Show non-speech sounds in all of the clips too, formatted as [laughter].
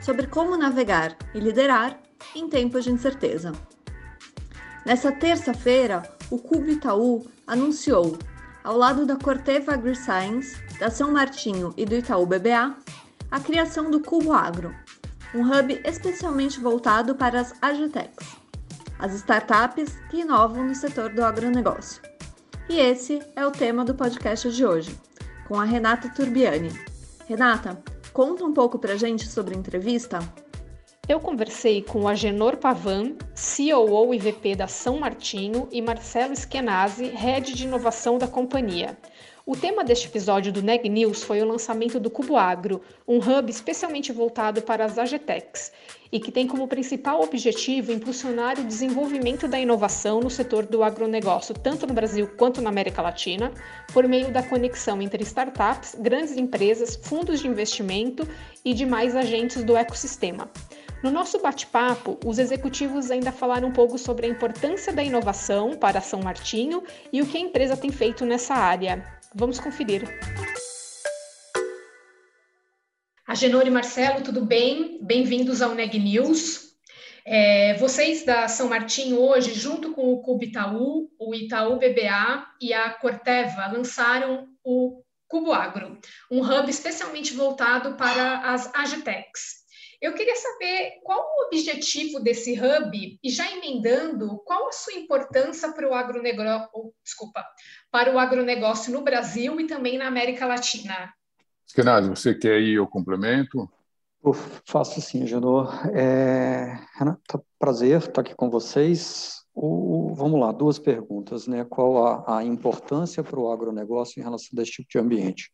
sobre como navegar e liderar em tempos de incerteza. Nessa terça-feira, o Cubo Itaú anunciou, ao lado da Corteva AgriScience, da São Martinho e do Itaú BBA, a criação do Cubo Agro, um hub especialmente voltado para as agitechs, as startups que inovam no setor do agronegócio. E esse é o tema do podcast de hoje, com a Renata Turbiani. Renata, Conta um pouco para a gente sobre a entrevista. Eu conversei com Agenor Pavan, COO e VP da São Martinho, e Marcelo Skenazi, Head de Inovação da companhia. O tema deste episódio do Neg News foi o lançamento do Cubo Agro, um hub especialmente voltado para as AGTECs e que tem como principal objetivo impulsionar o desenvolvimento da inovação no setor do agronegócio, tanto no Brasil quanto na América Latina, por meio da conexão entre startups, grandes empresas, fundos de investimento e demais agentes do ecossistema. No nosso bate-papo, os executivos ainda falaram um pouco sobre a importância da inovação para São Martinho e o que a empresa tem feito nessa área. Vamos conferir. Agenor e Marcelo, tudo bem? Bem-vindos ao Neg News. É, vocês da São Martinho hoje, junto com o Cubo Itaú, o Itaú BBA e a Corteva, lançaram o Cubo Agro, um hub especialmente voltado para as agitecs. Eu queria saber qual o objetivo desse hub e já emendando, qual a sua importância para o agronegócio, desculpa, para o agronegócio no Brasil e também na América Latina. Skenazi, você quer ir ao complemento? Eu faço sim, Janor. É, Renata, prazer estar aqui com vocês. O, vamos lá, duas perguntas, né? Qual a, a importância para o agronegócio em relação a esse tipo de ambiente?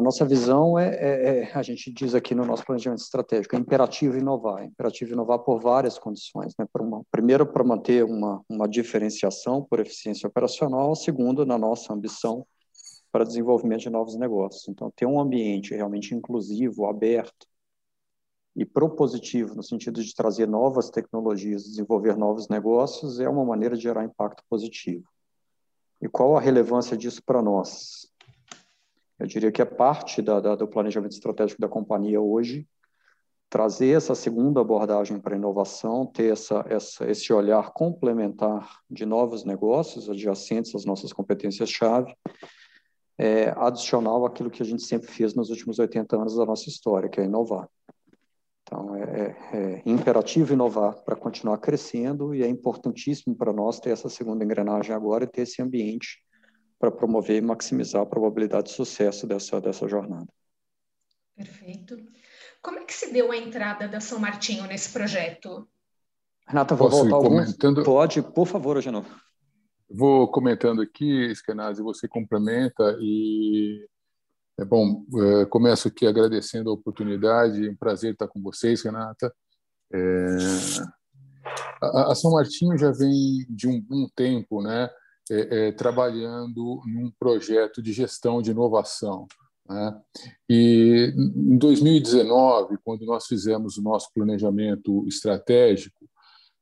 A nossa visão é, é, é, a gente diz aqui no nosso planejamento estratégico, é imperativo inovar, é imperativo inovar por várias condições. Né? Uma, primeiro, para manter uma, uma diferenciação por eficiência operacional, segundo, na nossa ambição para desenvolvimento de novos negócios. Então, ter um ambiente realmente inclusivo, aberto e propositivo, no sentido de trazer novas tecnologias, desenvolver novos negócios, é uma maneira de gerar impacto positivo. E qual a relevância disso para nós? Eu diria que é parte da, da, do planejamento estratégico da companhia hoje trazer essa segunda abordagem para a inovação, ter essa, essa, esse olhar complementar de novos negócios adjacentes às nossas competências-chave, é, adicional àquilo que a gente sempre fez nos últimos 80 anos da nossa história, que é inovar. Então, é, é, é imperativo inovar para continuar crescendo e é importantíssimo para nós ter essa segunda engrenagem agora e ter esse ambiente para promover e maximizar a probabilidade de sucesso dessa, dessa jornada. Perfeito. Como é que se deu a entrada da São Martinho nesse projeto? Renata, vou Posso voltar comentando... Pode, por favor, Genô. Vou comentando aqui, Skenazi, você complementa e é bom, é, começo aqui agradecendo a oportunidade, um prazer estar com vocês, Renata. É, a, a, São Martinho já vem de um, um tempo, né, é, é, trabalhando num projeto de gestão de inovação. Né? E em 2019, quando nós fizemos o nosso planejamento estratégico,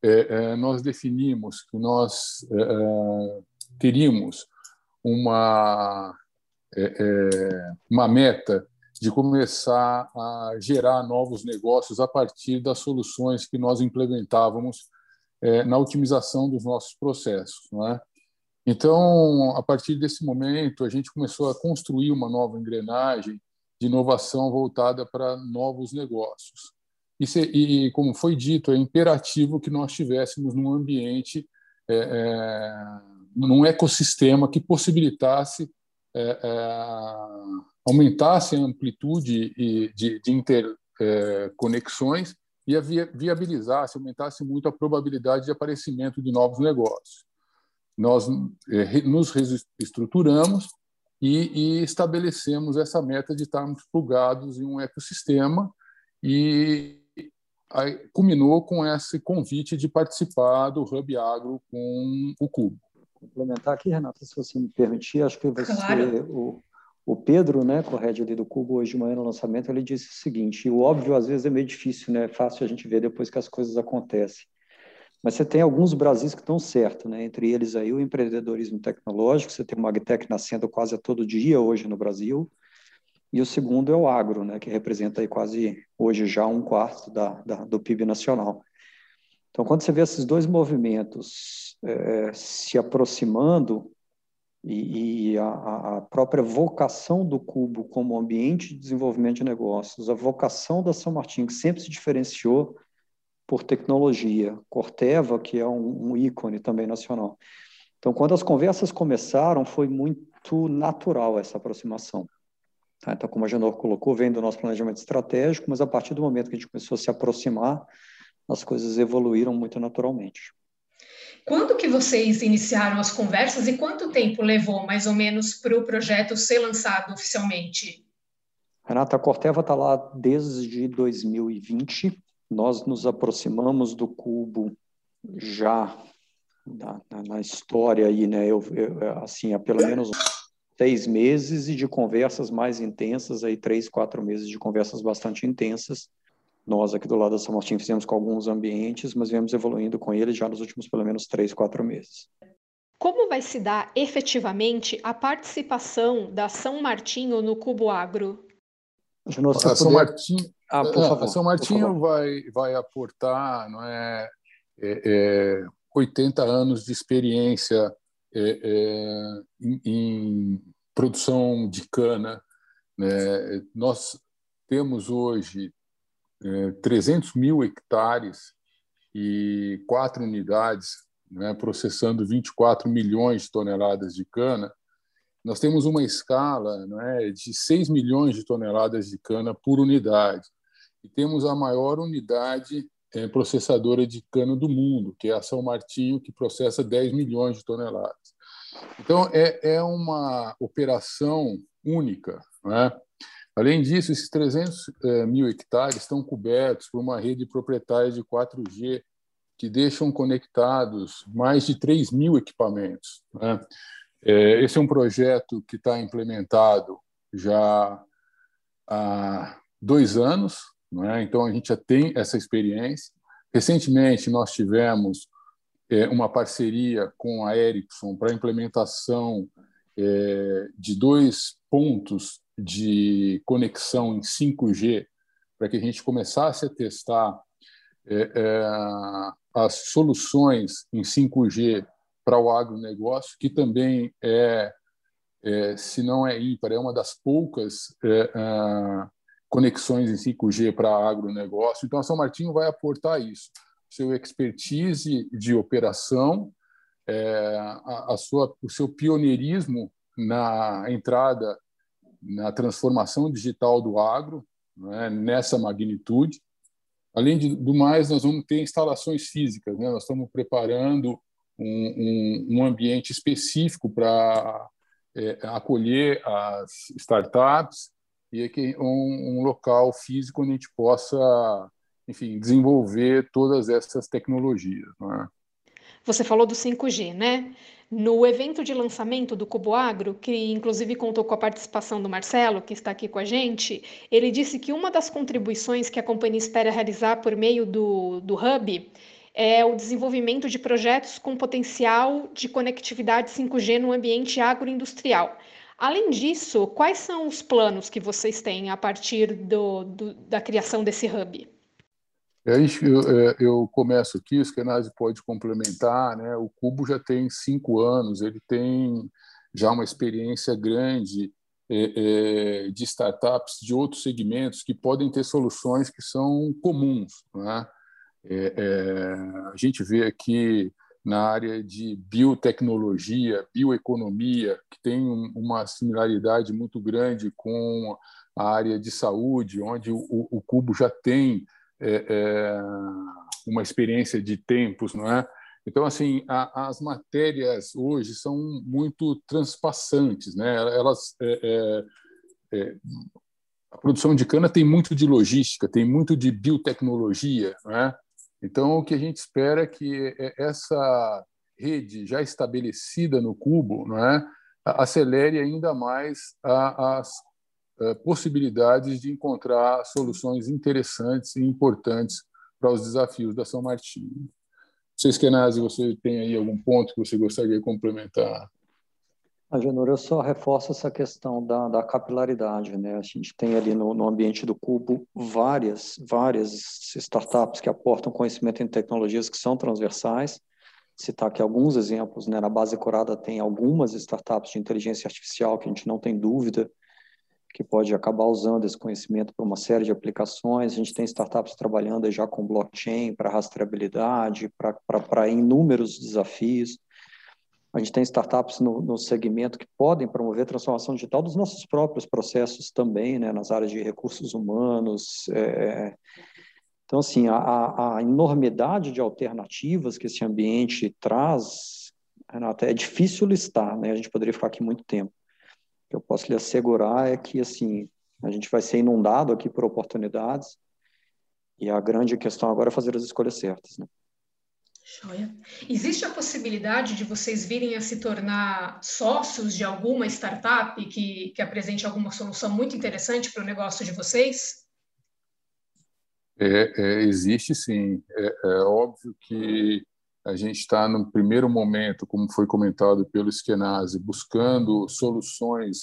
é, é nós definimos que nós é, é, teríamos uma, uma meta de começar a gerar novos negócios a partir das soluções que nós implementávamos na otimização dos nossos processos. Não é? Então, a partir desse momento, a gente começou a construir uma nova engrenagem de inovação voltada para novos negócios. E, se, e, como foi dito, é imperativo que nós estivéssemos num ambiente, é, é, num ecossistema que possibilitasse, é, é aumentasse a amplitude de, de interconexões e a viabilizasse, aumentasse muito a probabilidade de aparecimento de novos negócios nós eh, nos estruturamos e, e, estabelecemos essa meta de estarmos plugados em um ecossistema e aí, culminou com esse convite de participar do Hub Agro com o Cubo. Complementar aqui, Renata, se você me permitir, acho que você, claro. o, o Pedro, né, correto ali do Cubo, hoje de manhã no lançamento, ele disse o seguinte: o óbvio às vezes é meio difícil, né? É fácil a gente ver depois que as coisas acontecem. Mas você tem alguns Brasis que estão certo, né? Entre eles aí o empreendedorismo tecnológico, você tem o Magtech nascendo quase a todo dia hoje no Brasil. E o segundo é o agro, né, que representa aí quase hoje já um quarto da, da do PIB nacional. Então, quando você vê esses dois movimentos é, se aproximando e, e a, a, própria vocação do Cubo como ambiente de desenvolvimento de negócios, a vocação da São Martin, que sempre se diferenciou por tecnologia, Corteva, que é um, um ícone também nacional. Então, quando as conversas começaram, foi muito natural essa aproximação. Tá? Então, como a Genor colocou, vem do nosso planejamento estratégico, mas a partir do momento que a gente começou a se aproximar, as coisas evoluíram muito naturalmente. Quando que vocês iniciaram as conversas e quanto tempo levou, mais ou menos, para o projeto ser lançado oficialmente? Renata, a Corteva está lá desde 2020. Nós nos aproximamos do Cubo já na, na, na história aí, né? Eu, eu, assim, há pelo menos seis meses e de conversas mais intensas, aí três, quatro meses de conversas bastante intensas. Nós aqui do lado da São Martin fizemos com alguns ambientes, mas viemos evoluindo com eles já nos últimos pelo menos três, quatro meses. Como vai se dar efetivamente a participação da São Martinho no Cubo Agro? a São Martinho, ah, por favor, São Martinho vai, vai aportar não é, é, é 80 anos de experiência é, é, em, em, produção de cana. Né? Nós temos hoje é, 300 mil hectares e quatro unidades né, processando 24 milhões de toneladas de cana nós temos uma escala é, de 6 milhões de toneladas de cana por unidade. E temos a maior unidade é, processadora de cana do mundo, que é a São Martinho, que processa 10 milhões de toneladas. Então, é, é uma operação única. É? Além disso, esses 300 é, mil hectares estão cobertos por uma rede proprietária de 4G que deixam conectados mais de 3 mil equipamentos. Né? Esse é um projeto que está implementado já há dois anos, é? então a gente já tem essa experiência. Recentemente, nós tivemos é, uma parceria com a Ericsson para a implementação é, de dois pontos de conexão em 5G, para que a gente começasse a testar as soluções em 5G para o agronegócio, que também é, é, se não é ímpar, é uma das poucas é, conexões em 5G para agronegócio. Então, a São Martinho vai aportar isso, seu expertise de operação, é, a, a, sua, o seu pioneirismo na entrada na transformação digital do agro, né, nessa magnitude. Além de, do mais, nós vamos ter instalações físicas. Né? Nós estamos preparando um, um, um ambiente específico para é, acolher as startups e aqui um, um, local físico onde a gente possa, enfim, desenvolver todas essas tecnologias. É? Você falou do 5G, né? No evento de lançamento do Cubo Agro, que inclusive contou com a participação do Marcelo, que está aqui com a gente, ele disse que uma das contribuições que a companhia espera realizar por meio do, do Hub é o desenvolvimento de projetos com potencial de conectividade 5G no ambiente agroindustrial. Além disso, quais são os planos que vocês têm a partir do, do, da criação desse hub? É eu, é, eu começo aqui, o Skenase pode complementar. Né? O Cubo já tem cinco anos, ele tem já uma experiência grande é, é, de startups de outros segmentos que podem ter soluções que são comuns. Né? É, é, a gente vê aqui na área de biotecnologia, bioeconomia, que tem uma similaridade muito grande com a área de saúde, onde o, o Cubo já tem é, é, uma experiência de tempos, não é? Então, assim, a, as matérias hoje são muito transpassantes, né? Elas é, é, a produção de cana tem muito de logística, tem muito de biotecnologia, né? Então, o que a gente espera é que essa rede já estabelecida no cubo não é, acelere ainda mais as eh, possibilidades de encontrar soluções interessantes e importantes para os desafios da São Martinho. Vocês, Kenazzi, você tem aí algum ponto que você gostaria de complementar? Agenor, eu só reforço essa questão da, da capilaridade. Né? A gente tem ali no, no, ambiente do Cubo várias, várias startups que aportam conhecimento em tecnologias que são transversais. Citar aqui alguns exemplos. Né? Na base Corada tem algumas startups de inteligência artificial que a gente não tem dúvida que pode acabar usando esse conhecimento para uma série de aplicações. A gente tem startups trabalhando já com blockchain para rastreabilidade, para inúmeros desafios. A gente tem startups no, no, segmento que podem promover transformação digital dos nossos próprios processos também, né, nas áreas de recursos humanos. É... Então, assim, a, a, enormidade de alternativas que esse ambiente traz, Renata, é difícil listar, né? A gente poderia ficar aqui muito tempo que eu posso lhe assegurar é que assim a gente vai ser inundado aqui por oportunidades e a grande questão agora é fazer as escolhas certas, né? Joia. Existe a possibilidade de vocês virem a se tornar sócios de alguma startup que, que apresente alguma solução muito interessante para o negócio de vocês? É, é, existe sim. É, é, óbvio que a gente está no primeiro momento, como foi comentado pelo Skenazi, buscando soluções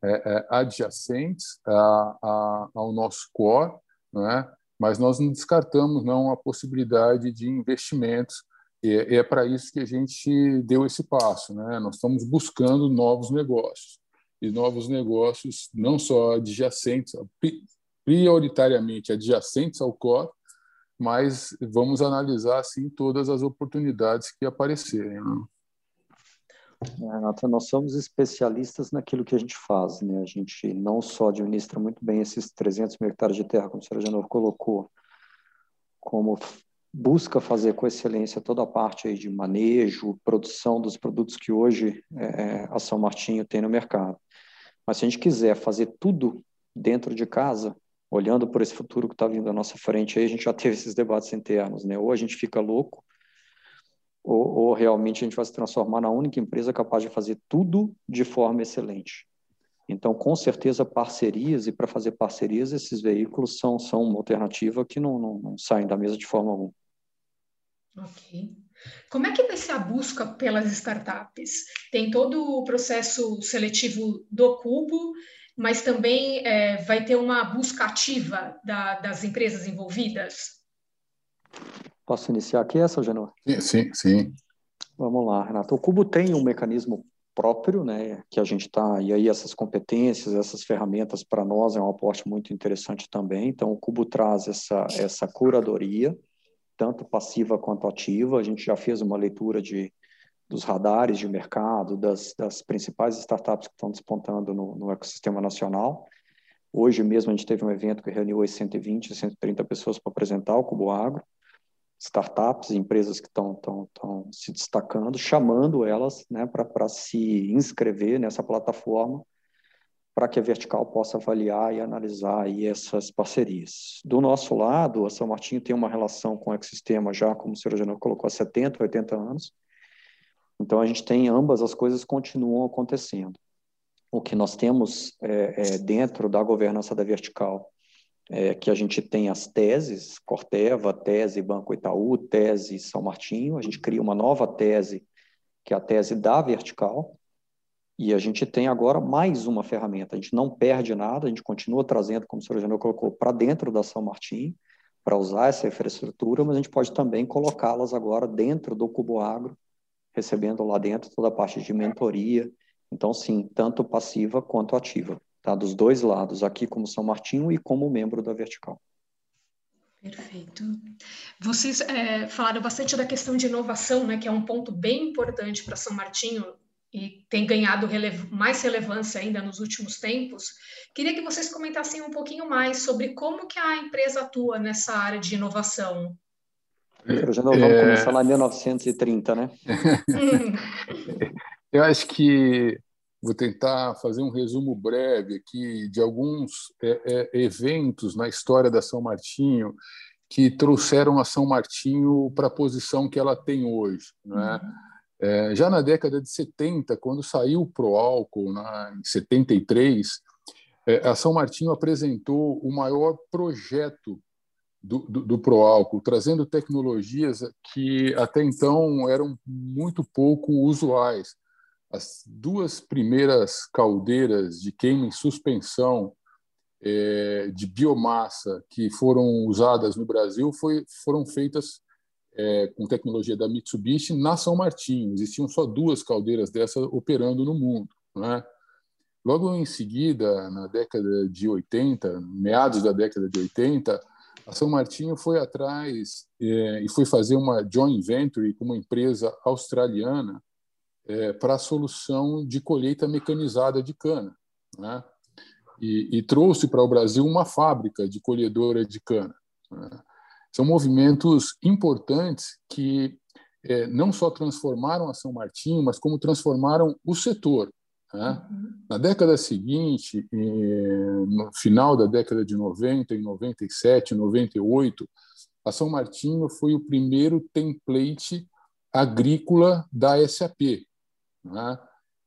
é, é, adjacentes a, a, ao nosso core, né? Mas nós não descartamos não a possibilidade de investimentos e é, é para isso que a gente deu esse passo, né? Nós estamos buscando novos negócios e novos negócios não só adjacentes, prioritariamente adjacentes ao core, mas vamos analisar assim todas as oportunidades que aparecerem. Né? Renata, nós somos especialistas naquilo que a gente faz, né? A gente não só administra muito bem esses 300 mil hectares de terra, como o senhor Janor colocou, como busca fazer com excelência toda a parte aí de manejo, produção dos produtos que hoje é, a São Martinho tem no mercado. Mas se a gente quiser fazer tudo dentro de casa, olhando por esse futuro que está vindo à nossa frente, aí a gente já teve esses debates internos, né? Ou a gente fica louco, ou, ou, realmente a gente vai se transformar na única empresa capaz de fazer tudo de forma excelente. Então, com certeza, parcerias, e para fazer parcerias, esses veículos são, são uma alternativa que não, não, não saem da mesa de forma alguma. Ok. Como é que vai ser a busca pelas startups? Tem todo o processo seletivo do Cubo, mas também é, vai ter uma busca ativa da, das empresas envolvidas? Posso iniciar aqui essa, Genor? Sim, sim, sim. Vamos lá, Renato. O Cubo tem um mecanismo próprio, né, que a gente está, e aí essas competências, essas ferramentas para nós é um aporte muito interessante também. Então, o Cubo traz essa, essa curadoria, tanto passiva quanto ativa. A gente já fez uma leitura de dos radares de mercado, das, das principais startups que estão despontando no, no, ecossistema nacional. Hoje mesmo a gente teve um evento que reuniu 120, 130 pessoas para apresentar o Cubo Agro, startups, empresas que estão, se destacando, chamando elas né, para se inscrever nessa plataforma para que a Vertical possa avaliar e analisar aí essas parcerias. Do nosso lado, a São Martinho tem uma relação com o ecossistema já, como o Janão colocou, há 70, 80 anos, então, a gente tem ambas as coisas continuam acontecendo. O que nós temos é, é, dentro da governança da vertical é que a gente tem as teses, Corteva, tese Banco Itaú, tese São Martinho, a gente cria uma nova tese, que é a tese da vertical, e a gente tem agora mais uma ferramenta. A gente não perde nada, a gente continua trazendo, como o senhor Janel colocou, para dentro da São Martinho, para usar essa infraestrutura, mas a gente pode também colocá-las agora dentro do Cubo Agro, recebendo lá dentro toda a parte de mentoria. Então, sim, tanto passiva quanto ativa, tá? Dos dois lados, aqui como São Martinho e como membro da Vertical. Perfeito. Vocês é, falaram bastante da questão de inovação, né, que é um ponto bem importante para São Martinho e tem ganhado relev mais relevância ainda nos últimos tempos. Queria que vocês comentassem um pouquinho mais sobre como que a empresa atua nessa área de inovação. Já não vamos é... começar lá em 1930, né? [laughs] Eu acho que vou tentar fazer um resumo breve aqui de alguns é, é, eventos na história da São Martinho que trouxeram a São Martinho para a posição que ela tem hoje. Né? É, já na década de 70, quando saiu o Proálcool, né, em 73, é, a São Martinho apresentou o maior projeto do, do, do Proálcool, trazendo tecnologias que até então eram muito pouco usuais. As duas primeiras caldeiras de queima em suspensão é, de biomassa que foram usadas no Brasil foi, foram feitas é, com tecnologia da Mitsubishi na São Martinho. Existiam só duas caldeiras dessa operando no mundo. Né? Logo em seguida, na década de 80, meados da década de 80, a São Martinho foi atrás é, e foi fazer uma joint venture com uma empresa australiana é, para a solução de colheita mecanizada de cana. Né? E, e, trouxe para o Brasil uma fábrica de colhedora de cana. Né? São movimentos importantes que é, não só transformaram a São Martinho, mas como transformaram o setor. Né? Uhum. Na década seguinte, no final da década de 90, em 97, 98, a São Martinho foi o primeiro template agrícola da SAP, né?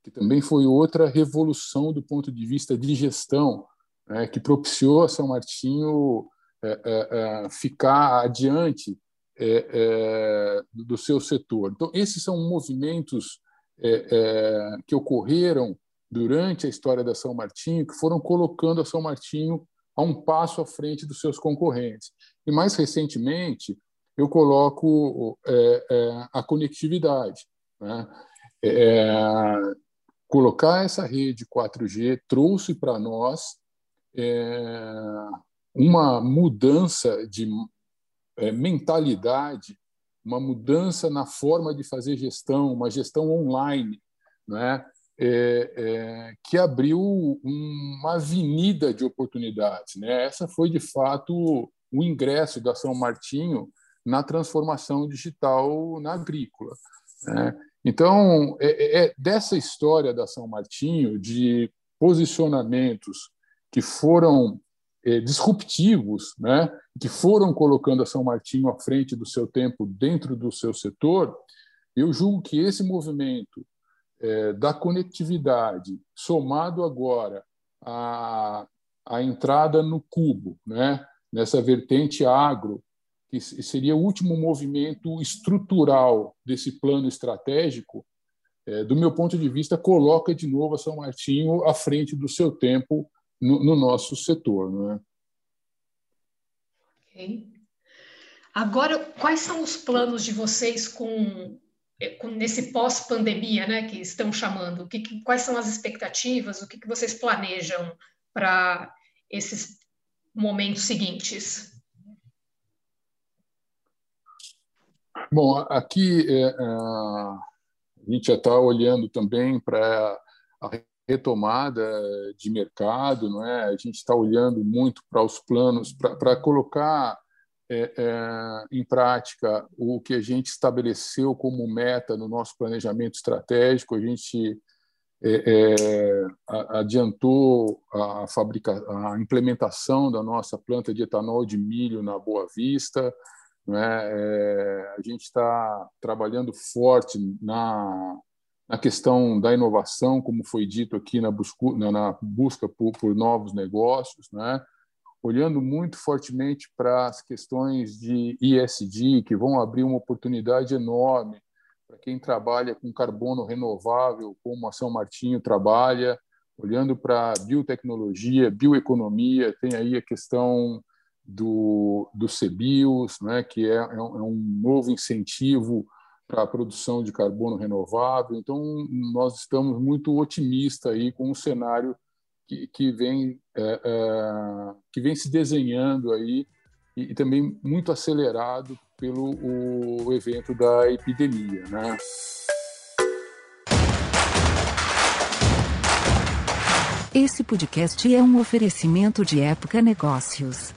que também foi outra revolução do ponto de vista de gestão, né? que propiciou a São Martinho é, é, é ficar adiante é, é, do seu setor. Então, esses são movimentos que ocorreram durante a história da São Martinho, que foram colocando a São Martinho a um passo à frente dos seus concorrentes. E mais recentemente, eu coloco é, é, a conectividade. Né? É, colocar essa rede 4G trouxe para nós é, uma mudança de é, mentalidade uma mudança na forma de fazer gestão, uma gestão online, né? É, é, que abriu uma avenida de oportunidades. Né? Essa foi, de fato, o ingresso da São Martinho na transformação digital na agrícola. Né? Então, é, é, é dessa história da São Martinho, de posicionamentos que foram é, disruptivos, né, que foram colocando a São Martinho à frente do seu tempo dentro do seu setor, eu julgo que esse movimento é, da conectividade, somado agora à, à entrada no cubo, né, nessa vertente agro, que seria o último movimento estrutural desse plano estratégico, é, do meu ponto de vista, coloca de novo a São Martinho à frente do seu tempo no, no nosso setor. Né? Ok. Agora, quais são os planos de vocês com, com nesse pós-pandemia, né, que estão chamando? O que, que, quais são as expectativas? O que, que vocês planejam para esses momentos seguintes? Bom, aqui é, é, a gente já está olhando também para a retomada de mercado, não é? A gente está olhando muito para os planos para colocar é, é, em prática o que a gente estabeleceu como meta no nosso planejamento estratégico. A gente é, é adiantou a, fabrica, a implementação da nossa planta de etanol de milho na Boa Vista. Não é? a gente está trabalhando forte na na questão da inovação, como foi dito aqui na, busca, na busca por, por, novos negócios, né? olhando muito fortemente para as questões de ISD, que vão abrir uma oportunidade enorme para quem trabalha com carbono renovável, como a São Martinho trabalha, olhando para biotecnologia, bioeconomia, tem aí a questão do, do CBIOS, né, que é, é um é novo incentivo para a produção de carbono renovável. Então, nós estamos muito otimistas aí com o cenário que, que vem é, é, que vem se desenhando aí e, e, também muito acelerado pelo o evento da epidemia, né? Esse podcast é um oferecimento de Época Negócios.